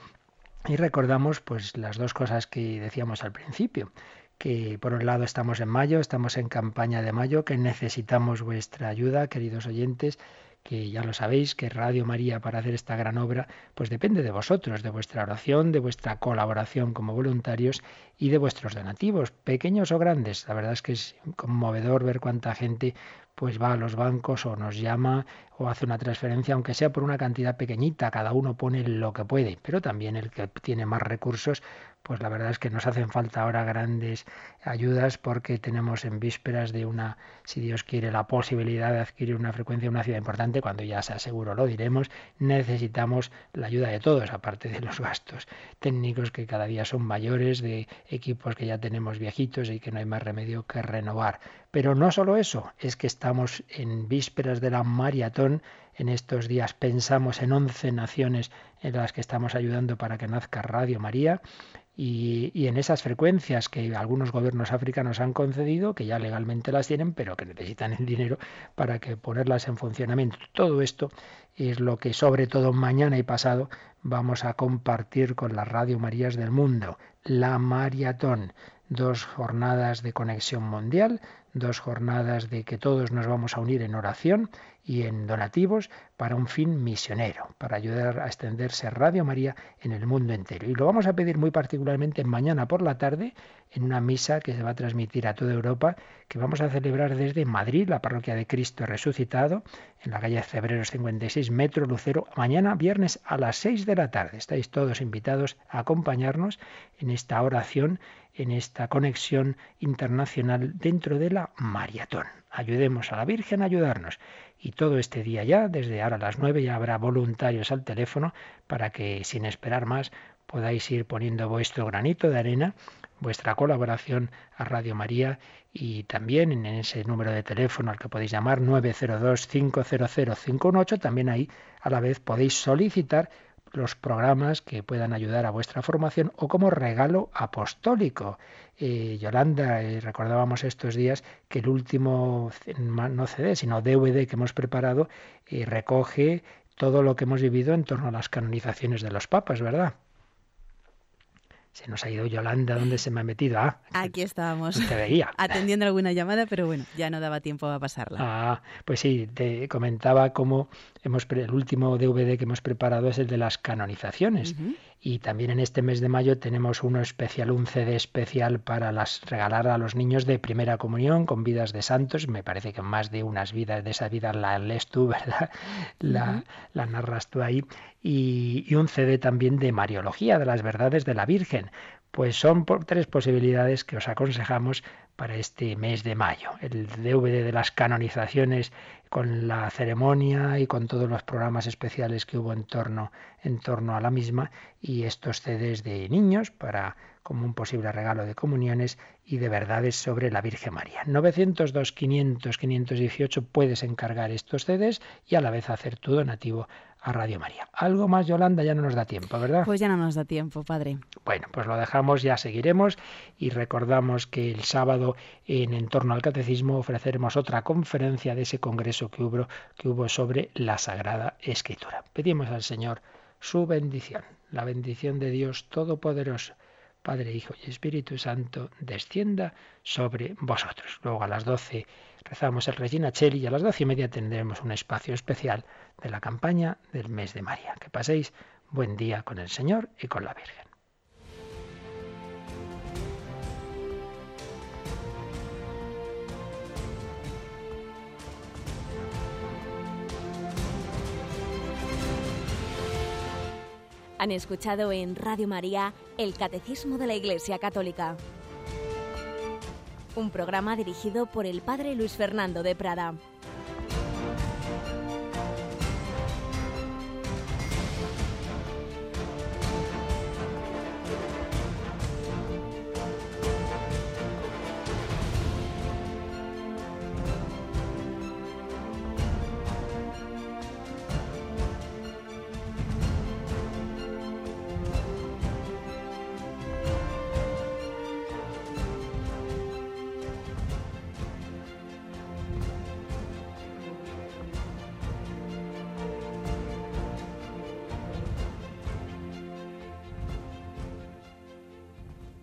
y recordamos pues las dos cosas que decíamos al principio, que por un lado estamos en mayo, estamos en campaña de mayo, que necesitamos vuestra ayuda, queridos oyentes, que ya lo sabéis, que Radio María para hacer esta gran obra, pues depende de vosotros, de vuestra oración, de vuestra colaboración como voluntarios y de vuestros donativos, pequeños o grandes. La verdad es que es conmovedor ver cuánta gente pues va a los bancos o nos llama o hace una transferencia, aunque sea por una cantidad pequeñita, cada uno pone lo que puede, pero también el que tiene más recursos, pues la verdad es que nos hacen falta ahora grandes ayudas porque tenemos en vísperas de una, si Dios quiere, la posibilidad de adquirir una frecuencia en una ciudad importante, cuando ya sea seguro lo diremos, necesitamos la ayuda de todos, aparte de los gastos técnicos que cada día son mayores, de equipos que ya tenemos viejitos y que no hay más remedio que renovar. Pero no solo eso, es que estamos en vísperas de la maratón. En estos días pensamos en 11 naciones en las que estamos ayudando para que nazca Radio María y, y, en esas frecuencias que algunos gobiernos africanos han concedido, que ya legalmente las tienen, pero que necesitan el dinero para que ponerlas en funcionamiento. Todo esto es lo que sobre todo mañana y pasado vamos a compartir con las Radio Marías del mundo. La maratón dos jornadas de conexión mundial, dos jornadas de que todos nos vamos a unir en oración y en donativos para un fin misionero, para ayudar a extenderse Radio María en el mundo entero. Y lo vamos a pedir muy particularmente mañana por la tarde en una misa que se va a transmitir a toda Europa, que vamos a celebrar desde Madrid, la parroquia de Cristo resucitado, en la calle Febreros 56, Metro Lucero, mañana viernes a las 6 de la tarde. Estáis todos invitados a acompañarnos en esta oración, en esta conexión internacional dentro de la maratón. Ayudemos a la Virgen a ayudarnos. Y todo este día ya, desde ahora a las 9, ya habrá voluntarios al teléfono para que sin esperar más podáis ir poniendo vuestro granito de arena, vuestra colaboración a Radio María y también en ese número de teléfono al que podéis llamar 902-500-518, también ahí a la vez podéis solicitar los programas que puedan ayudar a vuestra formación o como regalo apostólico. Eh, Yolanda, eh, recordábamos estos días que el último, no CD, sino DVD que hemos preparado, eh, recoge todo lo que hemos vivido en torno a las canonizaciones de los papas, ¿verdad? Se nos ha ido Yolanda, ¿dónde se me ha metido? Ah, aquí estábamos. Te veía. Atendiendo alguna llamada, pero bueno, ya no daba tiempo a pasarla. Ah, pues sí, te comentaba cómo hemos el último DVD que hemos preparado es el de las canonizaciones. Y también en este mes de mayo tenemos uno especial, un CD especial para las regalar a los niños de primera comunión con vidas de santos. Me parece que más de unas vidas de esa vida la lees tú, ¿verdad? La, la narras tú ahí. Y, y un CD también de Mariología, de las verdades de la Virgen. Pues son tres posibilidades que os aconsejamos para este mes de mayo. El DVD de las canonizaciones con la ceremonia y con todos los programas especiales que hubo en torno, en torno a la misma y estos CDs de niños para como un posible regalo de comuniones y de verdades sobre la Virgen María. 902 500 518 puedes encargar estos CDs y a la vez hacer tu donativo a Radio María. Algo más, Yolanda, ya no nos da tiempo, ¿verdad? Pues ya no nos da tiempo, padre. Bueno, pues lo dejamos, ya seguiremos y recordamos que el sábado en Entorno al Catecismo ofreceremos otra conferencia de ese congreso que hubo, que hubo sobre la Sagrada Escritura. Pedimos al Señor su bendición, la bendición de Dios Todopoderoso. Padre, Hijo y Espíritu Santo, descienda sobre vosotros. Luego a las doce rezamos el Regina Cheli y a las doce y media tendremos un espacio especial de la campaña del mes de María. Que paséis buen día con el Señor y con la Virgen. Han escuchado en Radio María el Catecismo de la Iglesia Católica, un programa dirigido por el Padre Luis Fernando de Prada.